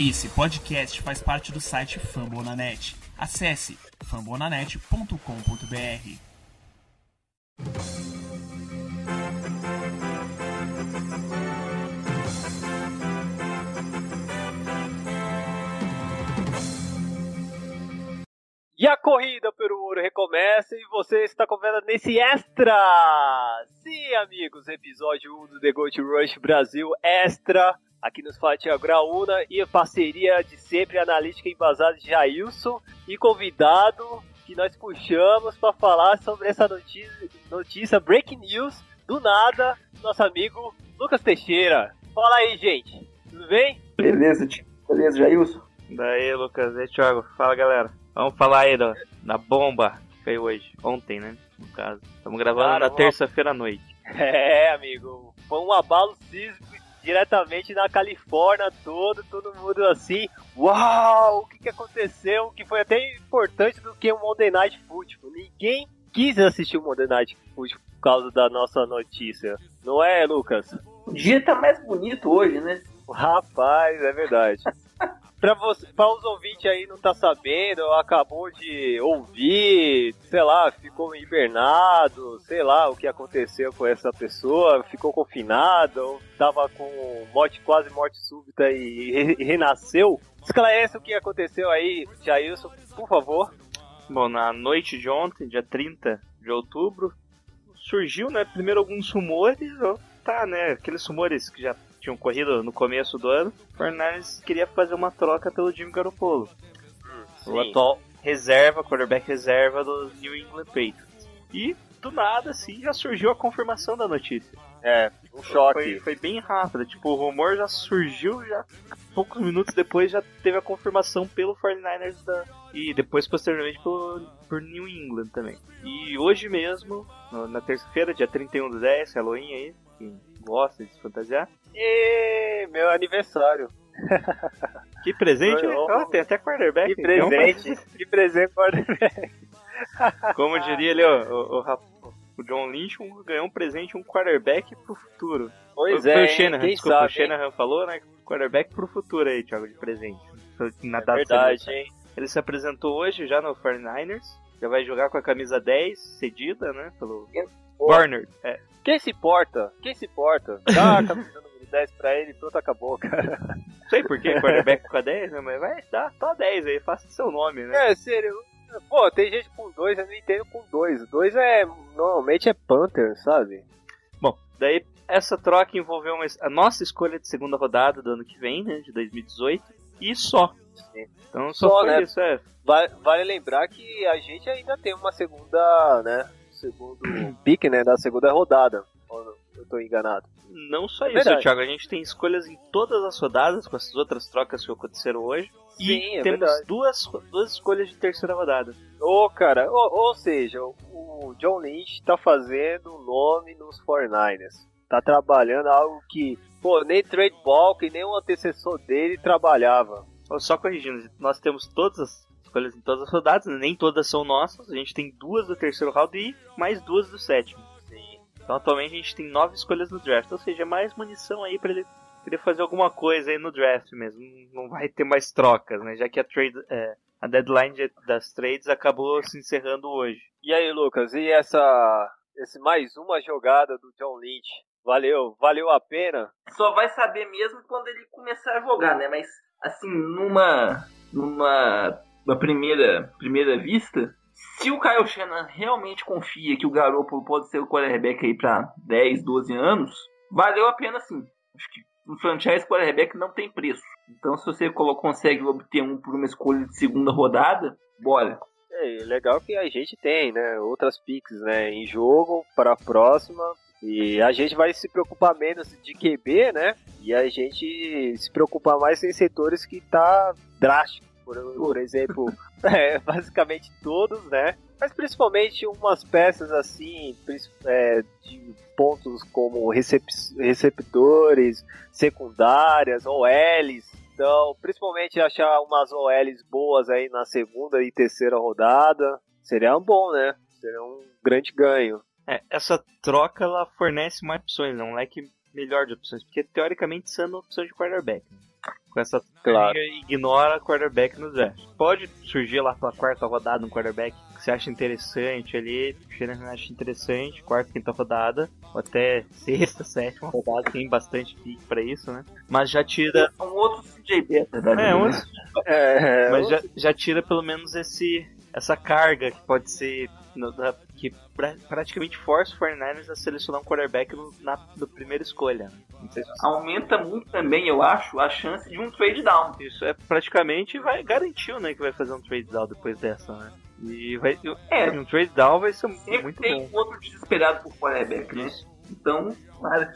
Esse podcast faz parte do site Fambonanet. Acesse fambonanet.com.br. E a corrida pelo ouro recomeça e você está conferindo nesse extra! Sim, amigos, episódio 1 do The Gold Rush Brasil Extra aqui nos Fatia Graúna e parceria de sempre analítica embasada de Jailson e convidado que nós puxamos para falar sobre essa notícia, notícia breaking news do nada, nosso amigo Lucas Teixeira. Fala aí, gente. Tudo bem? Beleza, tio. Beleza, Jailson. Daí, Lucas. E Thiago. Fala, galera. Vamos falar aí da, da bomba que foi hoje. Ontem, né? No caso. Estamos gravando Cara, na uma- terça-feira à noite. É, amigo. Foi um abalo sísmico diretamente na Califórnia todo, todo mundo assim, uau, o que, que aconteceu? Que foi até importante do que o Monday Night Football. Ninguém quis assistir o Monday Night Football por causa da nossa notícia. Não é, Lucas? O dia tá mais bonito hoje, né? Rapaz, é verdade. Pra, você, pra os ouvintes aí não tá sabendo, acabou de ouvir, sei lá, ficou hibernado, sei lá o que aconteceu com essa pessoa, ficou confinado, ou tava com morte, quase morte súbita e, re- renasceu. Esclarece o que aconteceu aí, Jailson, por favor. Bom, na noite de ontem, dia 30 de outubro, surgiu, né, primeiro alguns rumores, tá, né, aqueles rumores que já tinham corrido no começo do ano, o Fernandes queria fazer uma troca pelo Jimmy Garoppolo, o atual reserva, quarterback reserva do New England Patriots. E, do nada, assim, já surgiu a confirmação da notícia. É, um Foi, choque. foi bem rápido, tipo, o rumor já surgiu, já poucos minutos depois já teve a confirmação pelo 49ers da, e depois posteriormente pelo, por New England também. E hoje mesmo, na terça-feira, dia 31 do 10, Halloween aí, gosta de se fantasiar. E meu aniversário. Que presente, né? Oh, Ó, tem até quarterback. Que então, presente, que presente para Como diria ali, ó, o, o, o John Lynch ganhou um presente, um quarterback pro futuro. Pois foi, é, o hein? Shanahan, quem desculpa, sabe, o Shanahan falou, né? Quarterback pro futuro aí, Thiago, de presente. Na hein? data É verdade, hein? Ele se apresentou hoje já no 49ers. Já vai jogar com a camisa 10, cedida, né? Pelo Pô, Warner. É, Quem se importa? Quem se importa? Dá a camisa número 10 pra ele e pronto, acabou, cara. não sei por que quarterback com a 10, né? Mas vai dar só 10 aí, faça seu nome, né? É, sério. Pô, tem gente com 2, eu não entendo com 2. 2 é. Normalmente é Panther, sabe? Bom, daí essa troca envolveu uma- a nossa escolha de segunda rodada do ano que vem, né? De 2018. E só. Então só, Só, foi né? isso, é. Vale, vale lembrar que a gente ainda tem uma segunda, né? Segundo pique, né? Da segunda rodada. Eu tô enganado. Não só É isso, verdade. Thiago. A gente tem escolhas em todas as rodadas com essas outras trocas que aconteceram hoje. Sim, e é temos verdade. duas, duas escolhas de terceira rodada. Ô, cara, ou, ou seja, o John Lynch tá fazendo nome nos 49ers. Tá trabalhando algo que, pô, nem Trade Bulk, nem o antecessor dele trabalhava. Só corrigindo, nós temos todas as escolhas em todas as rodadas, né? nem todas são nossas. A gente tem duas do terceiro round e mais duas do sétimo. Então atualmente a gente tem nove escolhas no draft, ou seja, mais munição aí pra ele querer fazer alguma coisa aí no draft mesmo. Não vai ter mais trocas, né? Já que a trade, é, a deadline de- das trades acabou se encerrando hoje. E aí, Lucas, e essa, esse mais uma jogada do John Lynch? Valeu, valeu a pena? Só vai saber mesmo quando ele começar a jogar, né? Mas, assim, numa. numa. Uma primeira, primeira vista, se o Kyle Shannon realmente confia que o Garoppolo pode ser o quarterback aí pra 10, 12 anos, valeu a pena sim. Acho que um franchise quarterback não tem preço. Então, se você consegue obter um por uma escolha de segunda rodada, bora. É legal que a gente tem, né? Outras picks, né? Em jogo para a próxima. E a gente vai se preocupar menos de QB, né? E a gente se preocupar mais em setores que tá drástico. Por, por exemplo, é, basicamente todos, né? Mas principalmente umas peças assim, é, de pontos como recep receptores, secundárias, OLs. Então, principalmente achar umas OLs boas aí na segunda e terceira rodada. Seria um bom, né? Seria um grande ganho. É, essa troca ela fornece mais opções, né? um leque melhor de opções, porque teoricamente sendo opção de quarterback. né? Com essa Claro. e ignora quarterback no draft. Pode surgir lá pela quarta rodada um quarterback que você acha interessante ali, o Shanahan acha interessante, quarta, quinta rodada, ou até sexta, sétima rodada, tem bastante pique pra isso, né? Mas já tira. É um outro CJ Beta, da É, um, né? É, mas já, já tira pelo menos esse essa carga que pode ser no- da- que pra- praticamente força o 49ers a selecionar um quarterback no, na no primeira escolha. Não sei se você Aumenta muito também, eu acho, a chance de um trade down. Isso é praticamente vai garantiu, né, que vai fazer um trade down depois dessa, né? E vai É, um trade down vai ser sempre muito tem bom. outro desesperado por quarterback, né? Então, claro.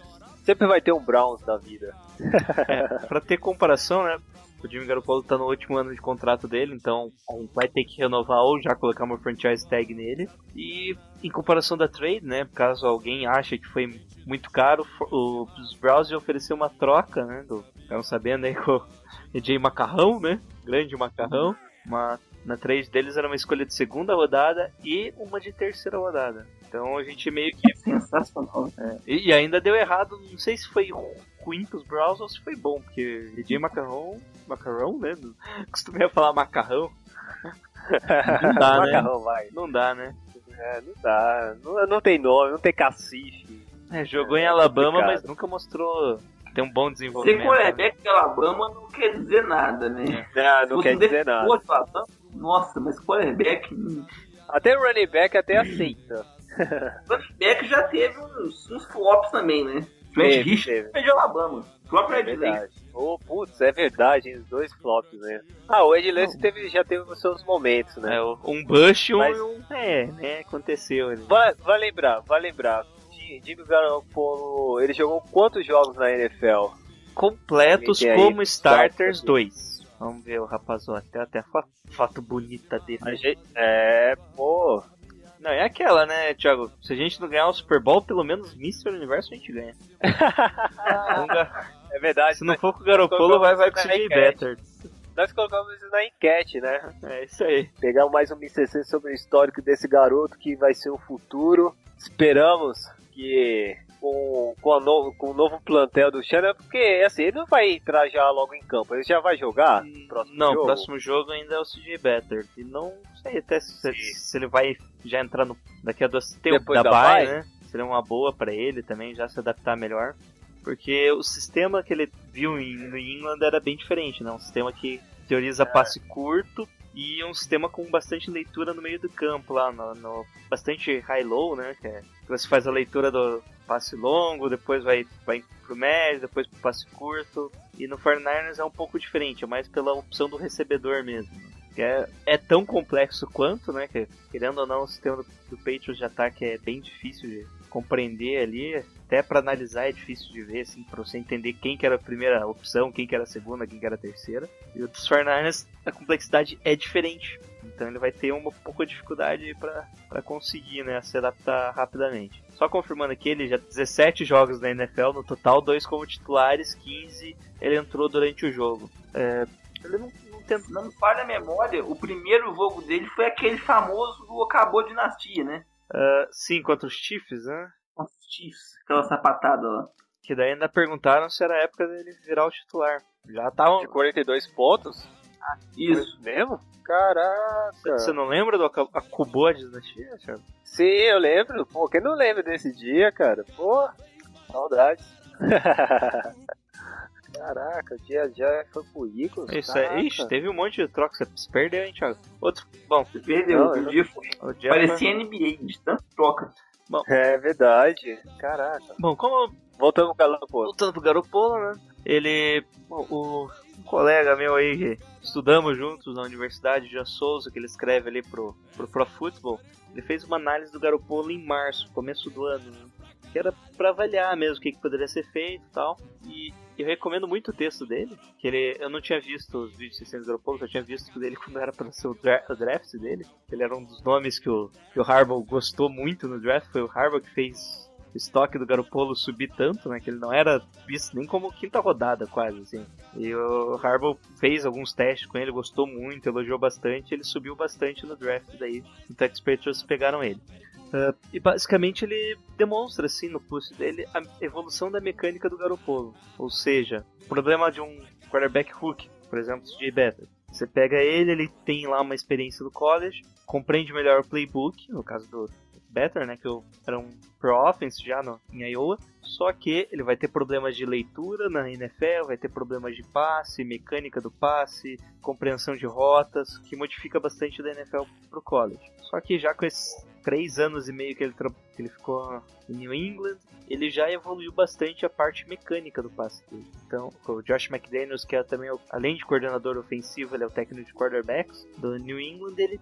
Sempre vai ter um Browns da vida. É, pra ter comparação, né? O Jimmy Garoppolo tá no último ano de contrato dele, então vai ter que renovar ou já colocar uma franchise tag nele. E em comparação da trade, né? Caso alguém ache que foi muito caro, o- os Browns ofereceu uma troca, né? Do, ficaram sabendo aí com o AJ Macarrão, né? Grande Macarrão. Uma, na trade deles era uma escolha de segunda rodada e uma de terceira rodada. Então a gente meio que Sensacional. e, e ainda deu errado, não sei se foi ruim pros Browns ou se foi bom, porque DJ Macarrão, macarrão, né? Costumei falar macarrão. Não dá, né? Macarrão, vai. Não dá, né? É, não dá. Não, não tem nome, não tem cacife. É, jogou É, em Alabama, complicado. mas nunca mostrou ter um bom Ser desenvolvimento. quarterback de Alabama não quer dizer nada, né? Não, não Se quer dizer nada. Alabama, Nossa, mas quarterback. Até o running back até aceita. Running back já teve uns, uns flops também, né? Trent Teve, Richard teve. de Alabama. O próprio É Ed. Oh, putz, é verdade, os dois flops, né? Ah, o Ed Lacy teve, já teve os seus momentos, né? É, um Bush e um, Mas- um- É, né? Aconteceu. Ele. Vai, vai lembrar, vai lembrar. Ji- Jimmy Garoppolo, ele jogou quantos jogos na NFL? Completos aí, como starters. 2. Vamos ver o rapazote. Até a foto, foto bonita dele. A gente- é, pô. Não, é aquela, né, Thiago? Se a gente não ganhar o Super Bowl, pelo menos Mr. Universo a gente ganha. É verdade. Se não for com o Garoppolo, vai, vai com o CJ. Better. nós colocamos isso na enquete, né? É isso aí. Pegar mais um MCC sobre o histórico desse garoto que vai ser o futuro. Esperamos que com, com, a novo, com o novo plantel do Shannon, porque assim, ele não vai entrar já logo em campo, ele já vai jogar no próximo não, jogo. o próximo jogo ainda é o CJ Better. E não sei até se, se ele vai já entrar no, daqui a duas tem o Depois da da bye, né? Seria uma boa pra ele também, já se adaptar melhor. Porque o sistema que ele viu em New England era bem diferente, né? Um sistema que teoriza passe curto e um sistema com bastante leitura no meio do campo lá, no, no- bastante high-low, né? Que, é, que você faz a leitura do passe longo, depois vai, vai pro médio, depois pro passe curto. E no 49ers é um pouco diferente, é mais pela opção do recebedor mesmo. É, é tão complexo quanto, né? Que, querendo ou não, o sistema do, do Patriots de ataque é bem difícil de compreender ali. Até pra analisar é difícil de ver, assim, pra você entender quem que era a primeira opção, quem que era a segunda, quem que era a terceira. E o dos 49ers, a complexidade é diferente. Então ele vai ter uma pouca dificuldade pra pra conseguir, né, se adaptar rapidamente. Só confirmando aqui, ele já 17 jogos na NFL, no total, dois como titulares, 15 ele entrou durante o jogo. É, ele não, não tem Se não me falha a memória, o primeiro jogo dele foi aquele famoso do Acabou Dinastia, né? ah, sim, contra os Chiefs, né? Nossa, Chiefs, aquela sapatada lá. Que daí ainda perguntaram se era a época dele virar o titular. Já estavam. De 42 pontos? Isso. Mesmo? Caraca. Você não lembra do Aca- Acabou de dinastia, Thiago? Sim, eu lembro. Pô, quem não lembra desse dia, cara? Pô, saudades. Caraca, o dia já foi pro Icos. Isso aí, ixi, teve um monte de troca, você perdeu, hein, Thiago? Outro, bom, Você perdeu. Não, Outro dia foi. o dia Parecia NBA, de tanto troca. É verdade. Caraca. Bom, como Voltando pro pô. voltando pro Garoppolo, né? Ele. O, o- um colega meu aí que estudamos juntos na Universidade, Jean Souza, que ele escreve ali pro, pro Pro Football, ele fez uma análise do Garoppolo em março, começo do ano, né? Que era pra avaliar mesmo o que, que poderia ser feito e tal. E eu recomendo muito o texto dele, que ele, eu não tinha visto os vídeos 600 do Garoppolo, só tinha visto o dele quando era para ser o, dra o draft dele. Ele era um dos nomes que o, que o Harbaugh gostou muito no draft, foi o Harbaugh que fez estoque do Garoppolo subir tanto, né, que ele não era visto nem como quinta rodada quase, assim. E o Harbaugh fez alguns testes com ele, gostou muito, elogiou bastante, ele subiu bastante no draft daí, então os Patriots pegaram ele. Uh, e basicamente ele demonstra assim no post dele a evolução da mecânica do Garoppolo. Ou seja, o problema de um quarterback Hook, por exemplo, CJ Better. Você pega ele, ele tem lá uma experiência do college, compreende melhor o playbook, no caso do Better, né, que eu era um pro offense já no, em Iowa, só que ele vai ter problemas de leitura na NFL, vai ter problemas de passe, mecânica do passe, compreensão de rotas, que modifica bastante da NFL pro college. Só que já com esses três anos e meio que ele, que ele ficou em New England, ele já evoluiu bastante a parte mecânica do passe dele. Então, o Josh McDaniels, que é também, além de coordenador ofensivo, ele é o técnico de quarterbacks do New England, ele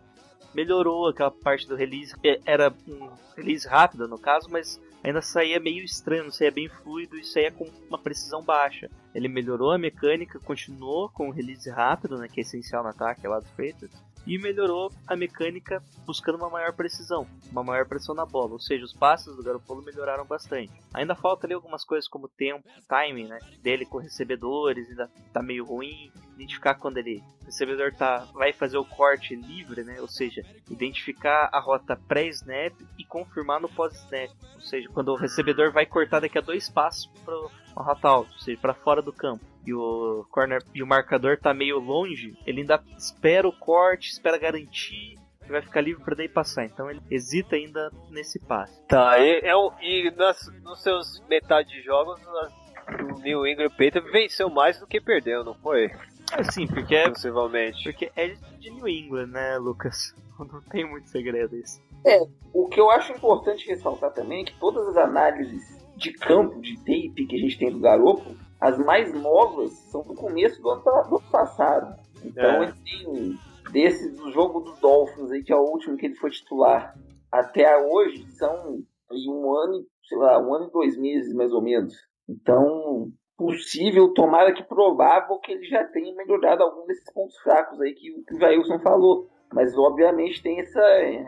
melhorou aquela parte do release. Era um release rápido no caso, mas ainda saía meio estranho, não saía bem fluido e saía com uma precisão baixa. Ele melhorou a mecânica, continuou com o release rápido, né, que é essencial no ataque lá do Patriots, e melhorou a mecânica buscando uma maior precisão, uma maior pressão na bola, ou seja, os passes do Garoppolo melhoraram bastante. Ainda falta ali algumas coisas como tempo, timing, né, dele com recebedores, ainda tá meio ruim, identificar quando ele, o recebedor tá, vai fazer o corte livre, né, ou seja, identificar a rota pré-snap e confirmar no pós-snap, ou seja, quando o recebedor vai cortar daqui a dois passos para uma rota alta, ou seja, para fora do campo e o corner e o marcador tá meio longe, ele ainda espera o corte, espera garantir que vai ficar livre para daí passar. Então ele hesita ainda nesse passe. Tá, e, é, e nas, nos seus metade de jogos, o New England Patriots venceu mais do que perdeu, não foi? É sim, porque é, Possivelmente. porque é de New England, né, Lucas? Não tem muito segredo isso. É, o que eu acho importante ressaltar também é que todas as análises de campo, de tape que a gente tem do Garoppolo, as mais novas são do começo do ano, do passado. Então É. tem desse do jogo dos Dolphins aí, que é o último que ele foi titular, até hoje são um ano, e, sei lá, um ano e dois meses mais ou menos. Então, possível, tomara que provável que ele já tenha melhorado algum desses pontos fracos aí que, que o Jailson falou. Mas obviamente tem essa,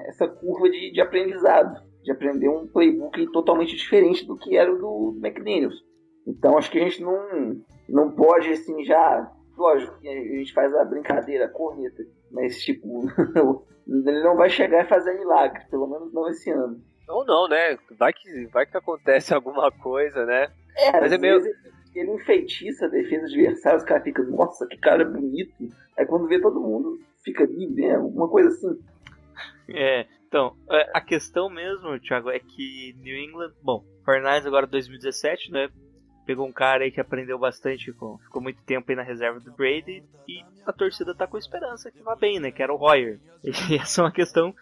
essa curva de, de aprendizado, de aprender um playbook totalmente diferente do que era o do McDaniels. Então acho que a gente não, não pode assim já. Lógico que a gente faz a brincadeira, a corneta, mas tipo, ele não vai chegar e fazer milagre, pelo menos não esse ano. Ou não, né? Vai que, vai que acontece alguma coisa, né? É, Mas às é meio- vezes ele enfeitiça a defesa adversária, os caras ficam, nossa, que cara bonito. Aí quando vê todo mundo fica livre, né? Alguma coisa assim. É, então, é, a questão mesmo, Thiago, é que New England, bom, Fortnite agora 2017, né? Pegou um cara aí que aprendeu bastante, com, ficou muito tempo aí na reserva do Brady e a torcida tá com esperança que vá bem, né? Que era o Royer. E essa é uma questão,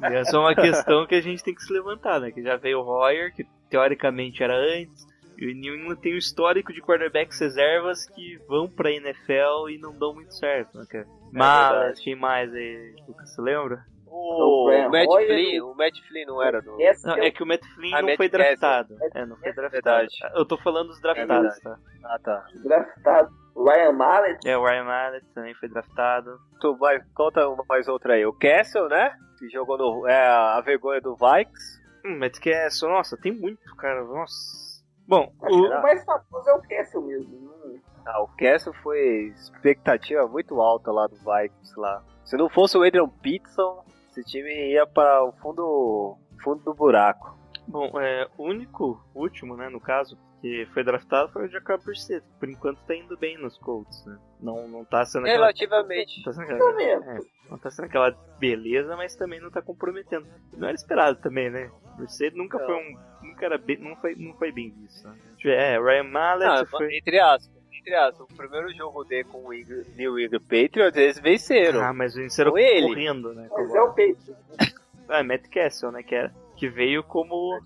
essa é uma questão que a gente tem que se levantar, né? Que já veio o Royer, que teoricamente era antes, e o New England tem um histórico de quarterbacks reservas que vão pra NFL e não dão muito certo, né? cara? Mas, verdade. quem mais aí, Lucas, você lembra? O, Brian Matt Flynn, o Matt Flynn não era do. Não, que é que o Matt Flynn Ah, não Matt foi Castle. draftado. É, não foi É draftado. Eu tô falando dos draftados, tá? Ah, tá. draftado Ryan Mallet, É, o Ryan Mallett também foi draftado. Tu vai, conta uma mais outra aí. O Castle, né? Que jogou no. É a vergonha do Vikes. Hum, Matt Castle, nossa, tem muito, cara. Nossa. Bom, o, o mais famoso é o Castle mesmo. Hum. Ah, o Castle foi expectativa muito alta lá do Vikings lá. Se não fosse o Adrian Peterson, esse time ia para o fundo, fundo do buraco. bom é, o único, último, né, no caso, que foi draftado foi o Jacob Brissett. Por enquanto tá indo bem nos Colts, né? Não, não tá sendo aquela... Relativamente. Tá sendo aquela, é, não tá sendo aquela beleza, mas também não tá comprometendo. Não era esperado também, né? Brissett nunca Não. foi um... Nunca era bem, não, foi, não foi bem visto. Né? É, Ryan Mallett Não, foi... entre aspas. Entre aspas, o primeiro jogo dele com o Eagle- New England Patriots, eles venceram. Ah, mas venceram Com ele. correndo, né? Mas é o Patriots. Ah, Matt Castle, né? Que, era, que veio como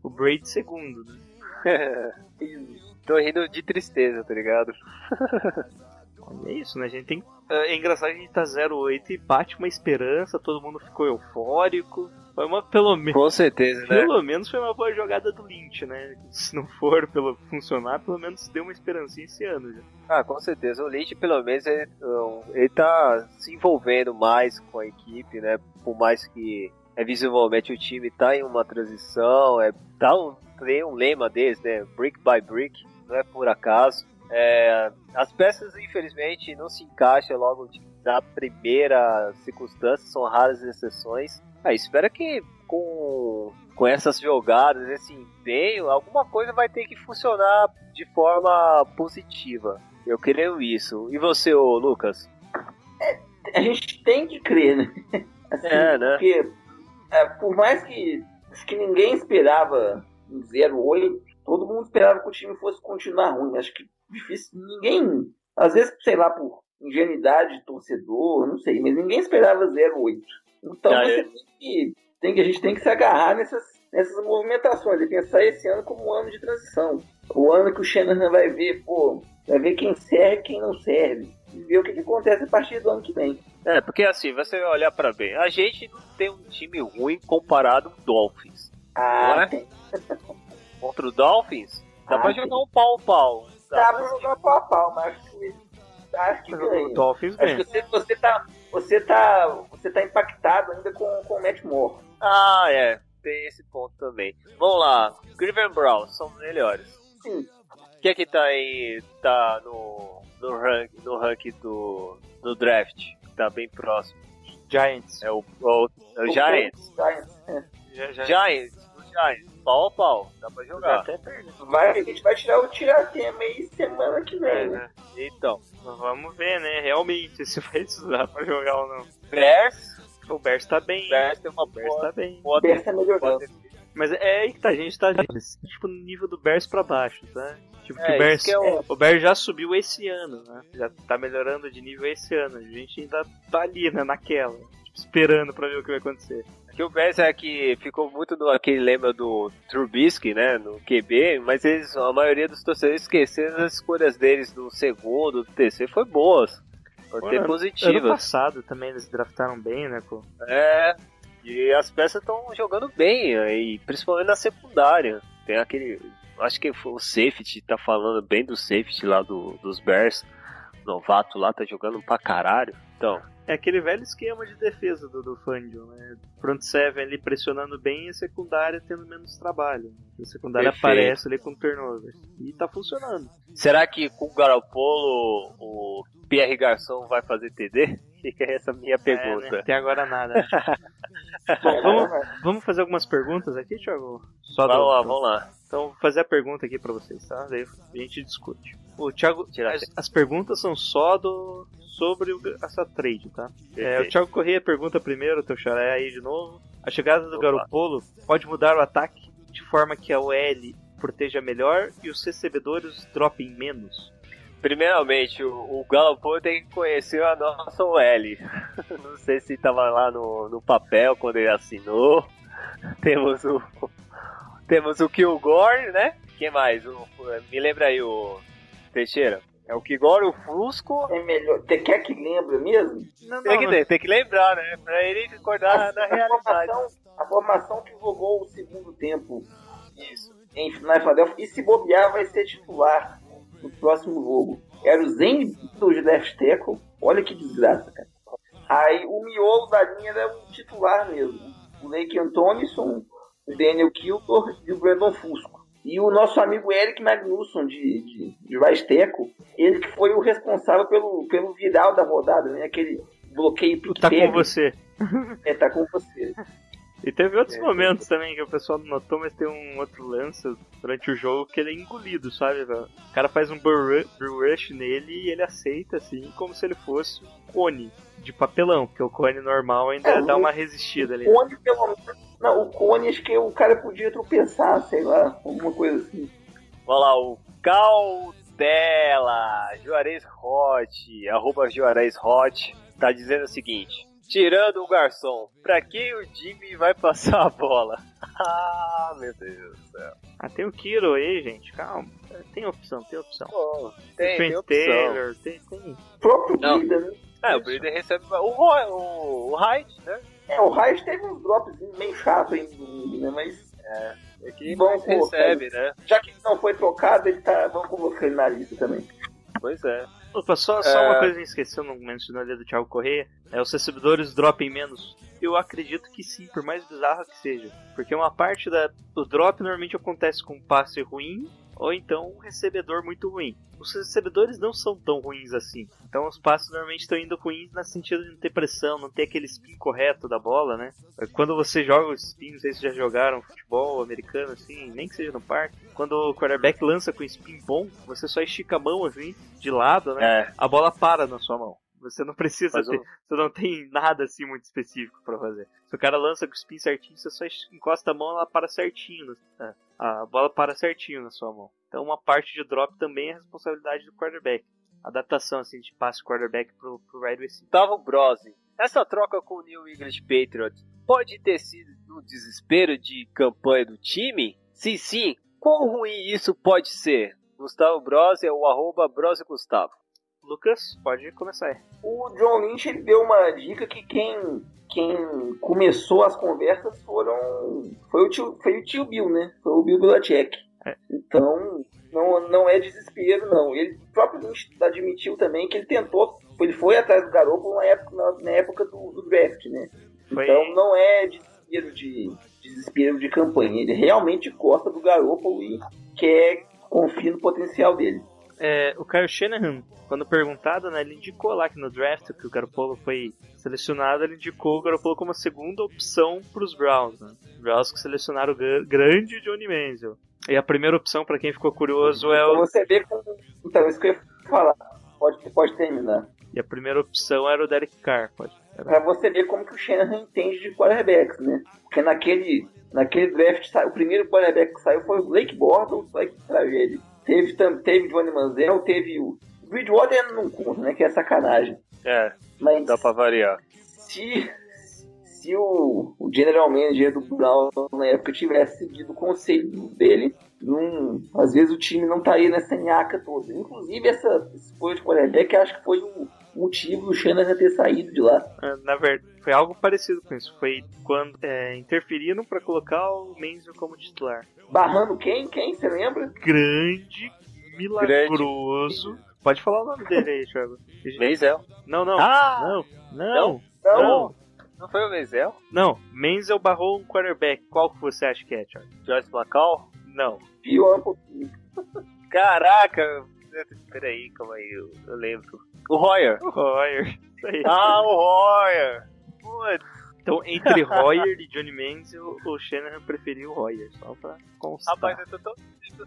o Braid segundo, né? Tô rindo de tristeza, tá ligado? É isso, né? A gente tem. É engraçado que a gente tá 0-8 e bate uma esperança, todo mundo ficou eufórico. Foi uma, pelo menos. Com certeza, né? Pelo menos foi uma boa jogada do Lynch, né? Se não for pelo, funcionar, pelo menos deu uma esperancinha esse ano já. Ah, com certeza. O Lynch, pelo menos, ele, ele tá se envolvendo mais com a equipe, né? Por mais que é visivelmente o time tá em uma transição, é, tá um, tem um lema deles, né? Brick by brick, não é por acaso. É, as peças, infelizmente, não se encaixam logo de- na primeira circunstância, são raras exceções. Ah, espera que com, com essas jogadas, esse empenho, alguma coisa vai ter que funcionar de forma positiva. Eu creio isso. E você, ô Lucas? A gente tem que crer, né? Assim, É, né? Porque, é, por mais que, que ninguém esperava um 0-8, todo mundo esperava que o time fosse continuar ruim. Acho que difícil, ninguém, às vezes, sei lá, por ingenuidade de torcedor, não sei, mas ninguém esperava 0-8. Então Ah, você é. tem que, tem que- a gente tem que se agarrar nessas, nessas movimentações e pensar esse ano como um ano de transição. O ano que o Shanahan vai ver, pô, vai ver quem serve e quem não serve. E ver o que, que acontece a partir do ano que vem. É, porque assim, você vai olhar pra bem. A gente não tem um time ruim comparado ao Dolphins. Ah, Não é? tem. Contra o Dolphins, dá Ah, pra jogar um pau a pau. Dá pra jogar pau a pau, mas acho que, acho que O ganha. Dolphins Acho ganha. que você, você, tá, você, tá, você tá impactado ainda com, com o Matt Moore. Ah, é. Tem esse ponto também. Vamos lá. Cleveland Browns são melhores. Sim. Quem é que tá aí, tá no, no rank, no rank do, do draft? Tá bem próximo. Giants. É o, o, é o Giants. Giants. É. Giants, o Giants. Pau a pau. Dá pra jogar. até. Vai, a gente vai tirar o tiratema aí semana que vem, É, né? né? Então. Vamos ver, né? Realmente, se vai precisar pra jogar ou não. Bears. O Bears tá bem. O Bears tem uma O boa, tá bem. O Bears tá melhorando. Mas é aí que tá, a gente tá tipo no nível do Bears pra baixo, tá? Tipo, que É, o Bears, isso que é o- o Bears já subiu esse ano, né? Já tá melhorando de nível esse ano. A gente ainda tá ali, né? Naquela. Tipo, esperando pra ver o que vai acontecer. Que o Bears é que ficou muito no aquele lembra do Trubisky, né, no QB, mas eles, a maioria dos torcedores esqueceram as escolhas deles do segundo, do terceiro, foi boas. Foi até Ano positivas. passado também eles draftaram bem, né, pô? É, e as peças estão jogando bem, aí, principalmente na secundária. Tem aquele, acho que foi o safety, tá falando bem do safety lá do, dos Bears. Novato lá tá jogando pra caralho. Então, É aquele velho esquema de defesa do, do Fangio, né? Front seven ali pressionando bem e a secundária tendo menos trabalho. A secundária Perfeito. aparece ali com turnovers. E tá funcionando. será que com o Garoppolo o Pierre Garçon vai fazer TD? Fica essa minha É, pergunta. né? Até agora nada. Bom, vamos, vamos fazer algumas perguntas aqui, Thiago? Só Vamos do- lá, vamos lá. Então, vou fazer a pergunta aqui pra vocês, tá? Daí a gente discute. O Thiago, as, as perguntas são só do sobre o- essa trade, tá? É, o. Thiago Corrêa pergunta primeiro, teu xaré aí de novo. A chegada do Opa. Garopolo pode mudar o ataque de forma que a OL proteja melhor e os recebedores dropem menos? Primeiramente, o, o Garoppolo tem que conhecer a nossa OL. Não sei se tava lá no, no papel quando ele assinou. Temos o. Temos o Kilgore, né? Quem mais? O, me lembra aí o. Teixeira. É o Kilgore, o Fusco. É melhor. Você quer que lembre mesmo? Não, Tem que, tem que lembrar, né? Pra ele recordar da a, realidade. formação, a formação que jogou o segundo tempo Isso. em na Philadelphia, e se bobear, vai ser titular no próximo jogo. Era o Zen do left tackle. Olha que desgraça, cara. Aí o miolo da linha era o titular mesmo. O Lake Antonison, o Daniel Kilgore e o Brandon Fusco. E o nosso amigo Eric Magnusson de, de, de tackle, ele que foi o responsável pelo, pelo viral da rodada, né? Aquele bloqueio pique Tá com você. É, tá com você. E teve outros É, momentos também que o pessoal não notou, mas tem um outro lance durante o jogo que ele é engolido, sabe? O cara faz um bull ru- bull rush nele e ele aceita, assim, como se ele fosse um cone de papelão, porque o cone normal ainda É, dá uma resistida ali. O Cone, pelo menos. Não, o Cone, acho que o cara podia tropeçar, sei lá, alguma coisa assim. Vamos lá, o Cautela, Juarez Hot, arroba Juarez Hot, tá dizendo o seguinte: tirando o garçom, pra quem o Jimmy vai passar a bola? Ah, meu Deus do céu. Ah, tem o Kiro aí, gente, calma. Tem opção, tem opção. Pô, tem, tem Trent opção. Taylor, tem, tem. O próprio Não. Brida, né? É, o Breeder recebe o, o, o Hyde, né? É, o Reis teve uns drops meio chato aí no domingo, né? Mas É que Bom, mais recebe, né? já que ele não foi trocado, ele tá. Vamos colocar ele na lista também. Pois é. Opa, só, só É. uma coisa que eu esqueci, eu não mencionei ali do Thiago Correia. É os recebedores dropem menos. Eu acredito que sim, por mais bizarro que seja. Porque uma parte da, do drop normalmente acontece com um passe ruim ou então um recebedor muito ruim. Os recebedores não são tão ruins assim. Então os passes normalmente estão indo ruins no sentido de não ter pressão, não ter aquele spin correto da bola, né? Quando você joga o spin, não sei se já jogaram futebol americano assim, nem que seja no parque. Quando o quarterback lança com spin bom, você só estica a mão assim, de lado, né? É. A bola para na sua mão. Você não precisa ter, você não tem nada assim muito específico pra fazer. Se o cara lança com o spin certinho, você só encosta a mão, ela para certinho. né? A bola para certinho na sua mão. Então uma parte de drop também é responsabilidade do quarterback. Adaptação assim de passe quarterback pro, pro wide receiver. Gustavo Brosi. Essa troca com o New England Patriots pode ter sido no desespero de campanha do time? Se sim, quão ruim isso pode ser? Gustavo Brosi é o arroba Brosi Gustavo. Lucas, pode começar aí. O John Lynch ele deu uma dica que quem, quem começou as conversas foram foi o tio, foi o tio Bill, né? Foi o Bill Belichick. É. Então não, não é desespero não. Ele o próprio Lynch admitiu também que ele tentou, ele foi atrás do Garoppolo na época, na, na época do, do draft, né? Foi- Então não é desespero de desespero de campanha. Ele realmente gosta do Garoppolo e quer confia no potencial dele. É, o Kyle Shanahan, quando perguntado, né, ele indicou lá que no draft que o Garoppolo foi selecionado, ele indicou o Garoppolo como a segunda opção para os Browns. Né? Os Browns que selecionaram o gra- grande Johnny Manziel. E a primeira opção, para quem ficou curioso, é Pra o... você ver como. Então, isso que eu ia falar. Pode, pode terminar. E a primeira opção era o Derek Carr. Pode. Era- Pra você ver como que o Shanahan entende de quarterbacks, né? Porque naquele, naquele draft, o primeiro quarterback que saiu foi o Blake Bortles, olha que tragédia. Teve, teve Johnny Manziel, teve o. O Bridgewater não conta, né? Que é sacanagem. É, Mas dá pra variar. se, se o, o general manager do Brown na época tivesse seguido o conselho dele, não, às vezes o time não estaria nessa nhaca toda. Inclusive, essa escolha de quarterback acho que foi o motivo do Shanahan ter saído de lá. É, Na verdade, foi algo parecido com isso. Foi quando é, interferiram para colocar o Manziel como titular. Barrando quem? Quem? Você lembra? Grande, milagroso. Pode falar o nome dele aí, Thiago. Menzel. Não, não. Ah! Não, não, Não, não. Não foi o Menzel? Não, Menzel barrou um quarterback. Qual que você acha que é, Thiago? Joyce McCall? Não. pior um pouquinho. Caraca! Peraí, calma aí, eu, eu lembro. O Royer. O Royer. Isso aí. Ah, o Royer! Putz, Então, entre Royer e Johnny Manziel, o Shanahan preferiu o Royer. Só pra constar. rapaz, eu tô tão,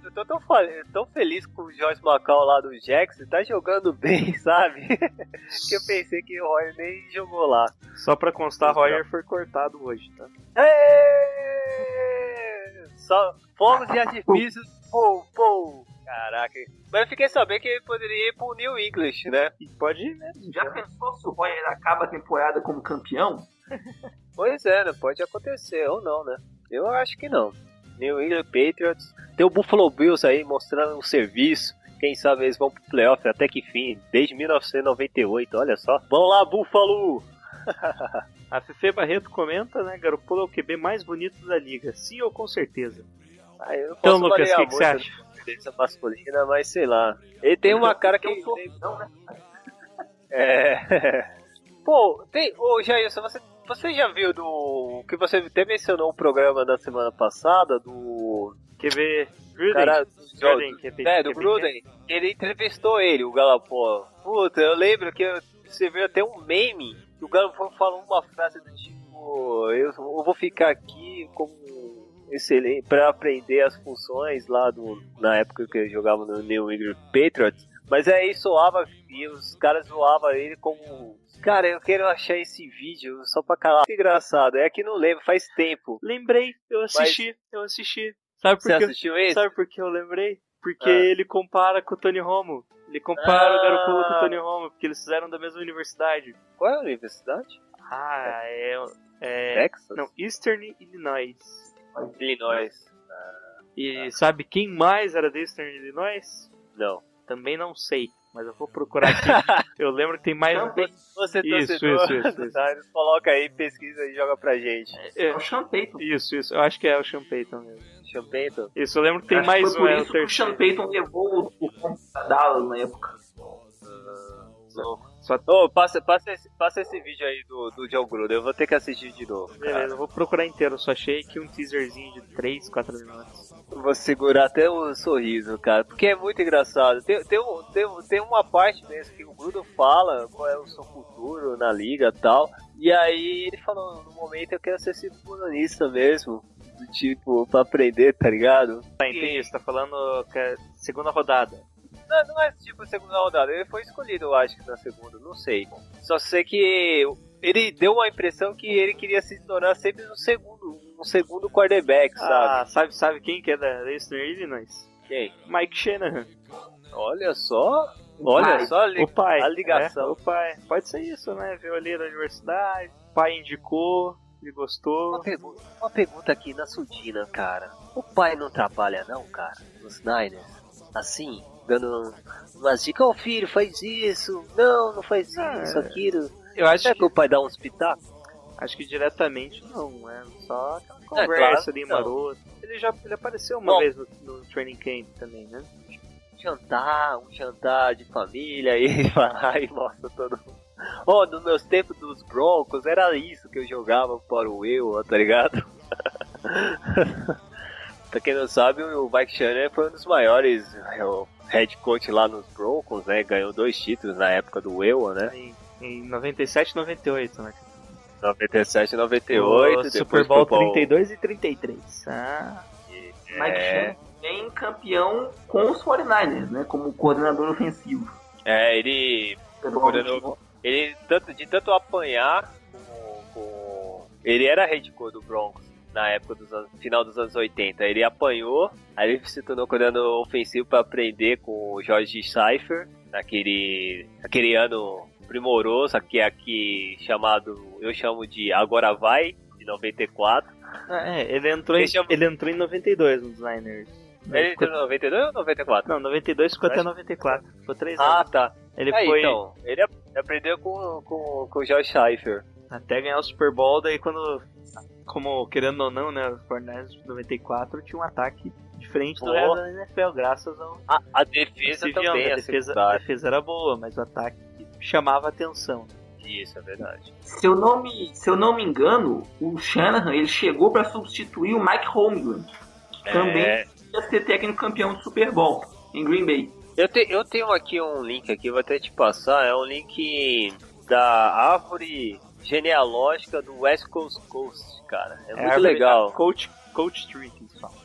eu tô tão, fa- tão feliz com o Joyce McCall lá do Jackson, tá jogando bem, sabe? que eu pensei que o Royer nem jogou lá. Só pra constar, Royer foi cortado hoje, tá? Êêêê! Só fogos de artifício, pô! Caraca. Mas eu fiquei sabendo que ele poderia ir pro New English, né? Pode ir mesmo. Já pensou se o Royer acaba a temporada como campeão? Pois é, né? Pode acontecer, ou não, né? Eu acho que não. New England Patriots. Tem o Buffalo Bills aí mostrando um serviço. Quem sabe eles vão pro playoff até que fim, desde 1998, olha só. Vamos lá, Buffalo! A Fefe Barreto comenta, né? Garoppolo é o QB mais bonito da liga. Sim ou com certeza? Ah, Então, Lucas, o que, que você acha? Tendência masculina, mas sei lá. Ele tem uma cara que. Não, né? É. Pô, tem. Ô, Jailson, você, você já viu do. Que você até mencionou o programa da semana passada do. QB Gruden. Cara, do Gruden, que É, do Gruden. Ele entrevistou ele, o Galapó. Puta, eu lembro que você viu até um meme que o Galapó falou uma frase do tipo: Eu, eu vou ficar aqui como excelente para aprender as funções lá do, na época que eu jogava no New England Patriots. Mas aí soava e os caras zoavam ele como. Cara, eu quero achar esse vídeo só pra calar. Que engraçado, é que não lembro, faz tempo. Lembrei, eu assisti, eu assisti. Sabe Você por que? assistiu esse? Sabe por que eu lembrei? Porque Ah. ele compara com o Tony Romo. Ele compara Ah. o Garoppolo com o Tony Romo, porque eles fizeram da mesma universidade. Qual é a universidade? Ah, é. é Texas? não, Eastern Illinois. Illinois. E sabe quem mais era de Eastern Illinois? Não. Também não sei, mas eu vou procurar aqui. eu lembro que tem mais. Você Isso, torcedor, isso, isso, isso. tá? Eles coloca aí, pesquisa e joga pra gente. É, É o Sean Payton. isso, isso. Eu acho que é o Sean Payton mesmo. Champeito. Isso, eu lembro que tem Acho mais que um. por É o o Sean. Payton levou o, o Dallas na época. Só... Ô, passa, passa, esse, passa esse vídeo aí do, do John Gruden, eu vou ter que assistir de novo. Beleza, cara. eu vou procurar inteiro. Só achei aqui um teaserzinho de 3, 4 minutos. Vou segurar até o sorriso, cara, porque é muito engraçado. Tem, tem, um, tem, tem uma parte mesmo que o Gruden fala qual é o seu futuro na liga e tal. E aí ele falou, no momento eu quero ser segundanista mesmo. Do tipo, pra aprender, tá ligado? Tá, entendi. Você tá falando que é segunda rodada. Não, não é tipo segunda rodada, ele foi escolhido, eu acho que na segunda, não sei. Só sei que ele deu uma impressão que ele queria se tornar sempre um segundo, um segundo quarterback, sabe? Ah, sabe, sabe quem que é da Eastern Illinois? Quem? Mike Shanahan. Olha só, olha pai. só a, li- O pai. a ligação. É, o pai. Pode ser isso, né? Veio ali da universidade, o pai indicou, ele gostou. Uma pergunta, uma pergunta aqui na Sudina, cara. O pai não trabalha não, cara, nos Niners? Assim, dando umas dicas, ô filho, faz isso, não, não faz Ah, isso, aquilo. Eu acho Será que, que o pai dá uns pitacos? acho que diretamente não, é só aquela É, conversa claro, ali, maroto. Ele já ele apareceu uma Bom. vez no, no training camp também, né? jantar, um jantar de família, aí ele vai lá e mostra todo mundo. Oh, nos meus tempos dos Broncos, era isso que eu jogava para o eu, tá ligado? pra quem não sabe, o Mike Shanahan foi um dos maiores é, o head coach lá nos Broncos, né? Ganhou dois títulos na época do Ewa, né? Em, em 97 e 98, né? 97 e 98, O depois Super Bowl pro- 32 e 33. Ah, Mike É, Shanahan vem campeão com os 49ers, né? Como coordenador ofensivo. é, ele Coordenador. ele tanto, de tanto apanhar com, com- ele era head coach do Broncos na época dos anos, final dos anos 80 ele apanhou aí ele se tornou coordenador ofensivo para aprender com o George Cypher naquele aquele ano primoroso que é aqui chamado eu chamo de agora vai de 94 é, ele entrou, em, Deixa eu- ele entrou em 92 nos Niners. ele entrou em 92 ou 94 Não, 92 ficou até Acho- 94. Ficou 3 ah anos. tá Ele aí, foi então ele ap- aprendeu com, com, com o George Cypher até ganhar o Super Bowl, daí quando, como querendo ou não, né, os 49ers de 94 tinha um ataque diferente do resto da NFL, graças ao a, a defesa também Young. a A defesa, a defesa era boa, mas o ataque chamava atenção. isso é verdade Se eu não me, se eu não me engano, o Shanahan ele chegou para substituir o Mike Holmgren, que também É, ia ser técnico campeão do Super Bowl em Green Bay. Eu, te- eu tenho aqui um link aqui, vou até te passar. É um link da árvore genealógica do West Coast Coast, cara. É, a muito legal. da Coach, Coach Tree, que eles falam.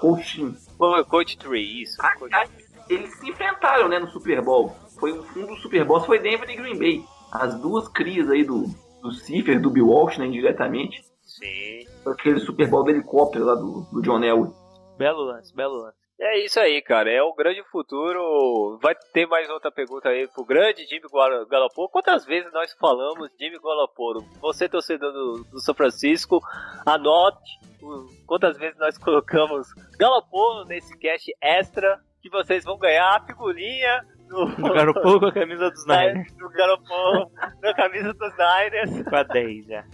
Coaching. Pô, Coach Tree, isso. Ah, Coach- ah, Eles se enfrentaram, né, no Super Bowl. Foi um dos Super Bowls foi Denver e Green Bay. As duas crias aí do do Cipher, do Bill Walsh, né, indiretamente. Sim. Aquele Super Bowl do helicóptero lá do, do John Elway. Belo lance, belo lance. É isso aí, cara. É o grande futuro. Vai ter mais outra pergunta aí pro grande Jimmy Garoppolo. Quantas vezes nós falamos Jimmy Garoppolo? Você, torcedor do, do São Francisco, anote quantas vezes nós colocamos Garoppolo nesse cast extra que vocês vão ganhar a figurinha do, No Garoppolo com a camisa dos Niners. do Garoppolo na camisa dos Niners. Com a 10 já.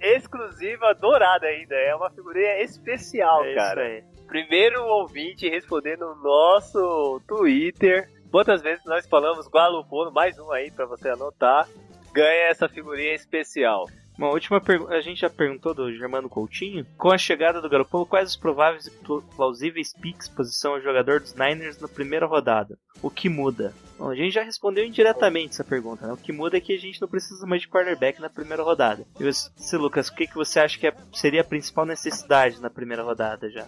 Exclusiva, dourada ainda. É uma figurinha especial, É cara. isso aí. Primeiro ouvinte respondendo no nosso Twitter. Quantas vezes nós falamos Gualupolo, mais um aí pra você anotar. Ganha essa figurinha especial. Uma última pergunta, a gente já perguntou do Germano Coutinho. Com a chegada do Garoppolo, quais os prováveis e pl- plausíveis picks posição ao jogador dos Niners na primeira rodada? O que muda? Bom, a gente já respondeu indiretamente essa pergunta, né? O que muda é que a gente não precisa mais de quarterback na primeira rodada. E você, Lucas, o que, que você acha que é- seria a principal necessidade na primeira rodada já?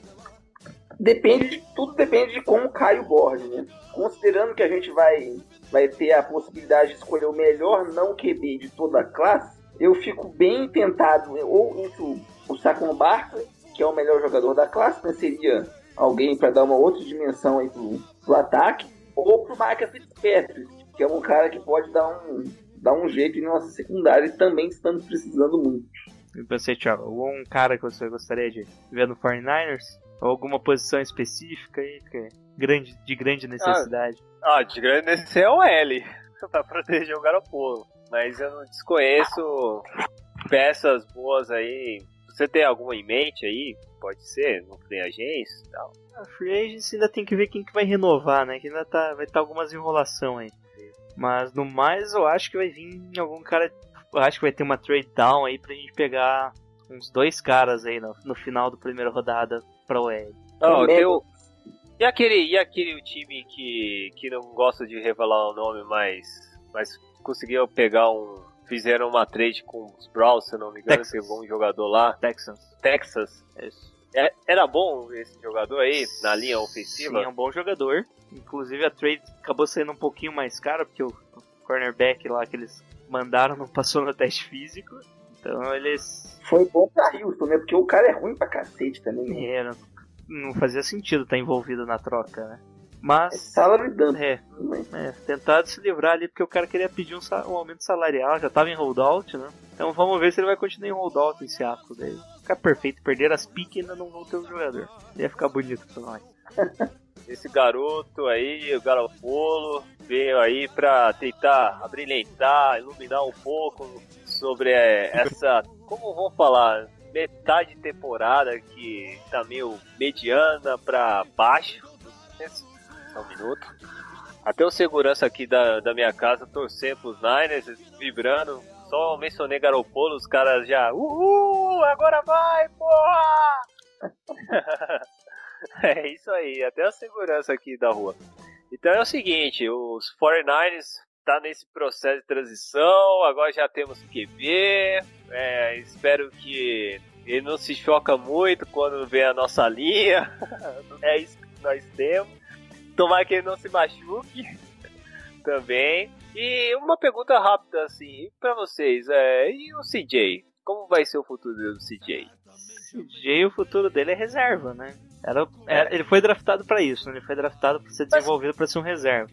Depende de, tudo depende de como cai o board, né? Considerando que a gente vai, vai ter a possibilidade de escolher o melhor não QB de toda a classe, eu fico bem tentado ou entre o, Saquon Barkley, que é o melhor jogador da classe, né? Seria alguém para dar uma outra dimensão aí pro, pro ataque, ou pro Micah Fitzpatrick, que é um cara que pode dar um, dar um jeito em nossa secundária e também estamos precisando muito. E você, Thiago, um cara que você gostaria de ver no 49ers? Ou alguma posição específica aí, que é grande, de grande necessidade? Ah, de grande nesse é o L. pra proteger o Garoppolo. Mas eu não desconheço peças boas aí. Você tem alguma em mente aí? Pode ser, no free agência e tal. A Free Agency ainda tem que ver quem que vai renovar, né? Que ainda tá, vai estar algumas enrolação aí. Mas no mais eu acho que vai vir algum cara. Eu acho que vai ter uma trade down aí pra gente pegar uns dois caras aí no, no final da primeira rodada pra OL. Não, tem o... E aquele, e aquele time que, que não gosta de revelar o nome, mas, mas conseguiu pegar um. Fizeram uma trade com os Browns, se eu não me engano, Texas. pegou um jogador lá. Texans. Texas. Isso. É- Era bom esse jogador aí, na linha ofensiva? Sim, é um bom jogador. Inclusive a trade acabou saindo um pouquinho mais cara, porque o cornerback lá que eles mandaram não passou no teste físico. Então eles. Foi bom pra Houston, né? Porque o cara é ruim pra cacete também. Né? É, não, não fazia sentido estar envolvido na troca, né? É Mas. salary dump. É, é, tentado se livrar ali porque o cara queria pedir um, um aumento salarial, já tava em holdout, né? Então vamos ver se ele vai continuar em holdout em Seattle. Daí ficar perfeito, perder as piques e ainda não vão ter o jogador. Ia ficar bonito pra nós. Esse garoto aí, o Garopolo, veio aí pra tentar abrilhantar, iluminar um pouco sobre é, essa, como vamos falar, metade de temporada que tá meio mediana pra baixo. Só um minuto. Até o segurança aqui da, da minha casa torcendo pros Niners, vibrando. Só mencionei Garopolo, os caras já. Uhul! Agora vai, porra! É isso aí, até a segurança aqui da rua. Então é o seguinte, os 49ers tá nesse processo de transição, agora já temos QB, é, espero que ele não se choca muito quando vê a nossa linha, é isso que nós temos. Tomara que ele não se machuque também. E uma pergunta rápida assim, pra vocês, é, e o CJ? Como vai ser o futuro do CJ? CJ, o futuro dele é reserva, né? Era, era- ele foi draftado pra isso, né? Ele foi draftado pra ser desenvolvido pra ser um reserva.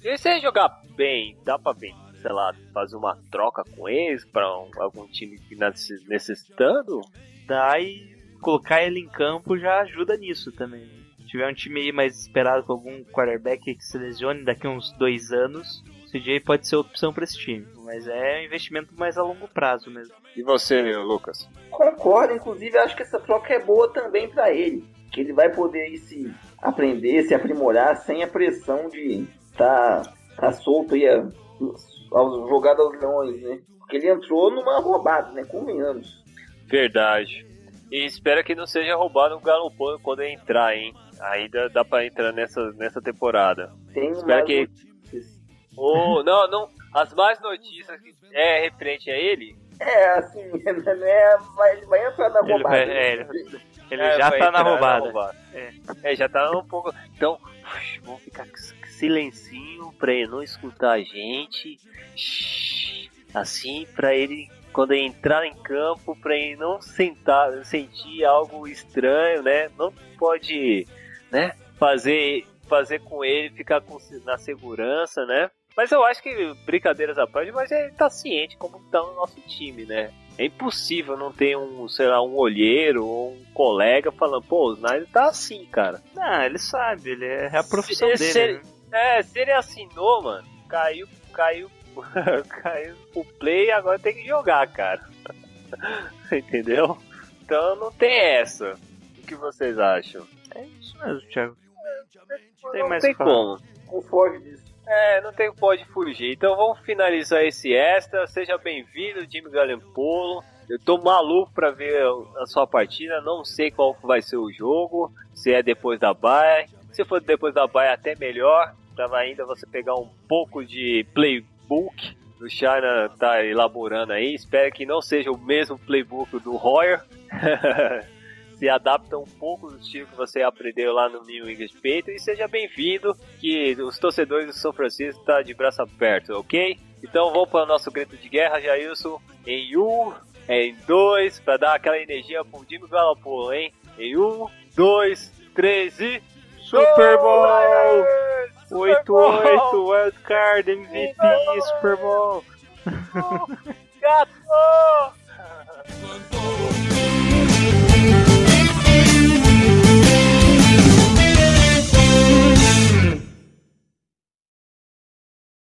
Se você jogar bem, dá pra bem, sei lá, fazer uma troca com eles pra um- algum time que necess- necessitando? Daí colocar ele em campo já ajuda nisso também. Se tiver um time aí mais esperado com algum quarterback que se lesione daqui a uns dois anos, o CJ pode ser opção pra esse time. Mas é um investimento mais a longo prazo mesmo. E você, Lucas? Concordo, inclusive acho que essa troca é boa também pra ele. Que ele vai poder aí se aprender, se aprimorar sem a pressão de tá, tá solto aí a, aos, jogado aos leões, né? Porque ele entrou numa roubada, né? Convenhamos. Verdade. E espero que não seja roubado um galopão quando entrar, hein? Aí dá, pra entrar nessa, nessa temporada. Tem Espero mais que- notícias. Ou, não, não. As más notícias que é referente a ele. É, assim, né? Vai, ele vai entrar na Ele, roubada. vai- né? é, ele- ele é, já tá na entrar roubada. É. É, já tá um pouco. Então, vamos ficar com silencinho pra ele não escutar a gente. Assim, pra ele, quando ele entrar em campo, pra ele não sentar, sentir algo estranho, né? Não pode, né? Fazer, fazer com ele ficar com, na segurança, né? Mas eu acho que brincadeiras à parte, mas ele tá ciente como tá o nosso time, né? É impossível não ter um, sei lá, um olheiro ou um colega falando, pô, o Snyder tá assim, cara. Não, ele sabe, ele é, é a profissão Se- dele. se- né? É, se ele assinou, mano, caiu, caiu, caiu o play agora tem que jogar, cara. Entendeu? Então não tem essa. O que vocês acham? É isso mesmo, Thiago. Tem não mais tem o que falar. como. Não foge disso. É, não tem pode fugir. Então vamos finalizar esse extra. Seja bem-vindo, Jimmy Galempolo. Eu tô maluco pra ver a sua partida. Não sei qual vai ser o jogo. Se é depois da baia. Se for depois da baia, até melhor. Pra ainda você pegar um pouco de playbook. O China tá elaborando aí. Espero que não seja o mesmo playbook do Royer. se adapta um pouco do estilo que você aprendeu lá no New English Patriot e seja bem-vindo, que os torcedores do São Francisco estão de braço aberto, ok? Então vamos para o nosso grito de guerra, Jailson, em um, em dois, para dar aquela energia pro Jimmy Garoppolo, hein? Em um, dois, três e... Super Bowl! 8-8, Wildcard, MVP, Super Bowl! Gato!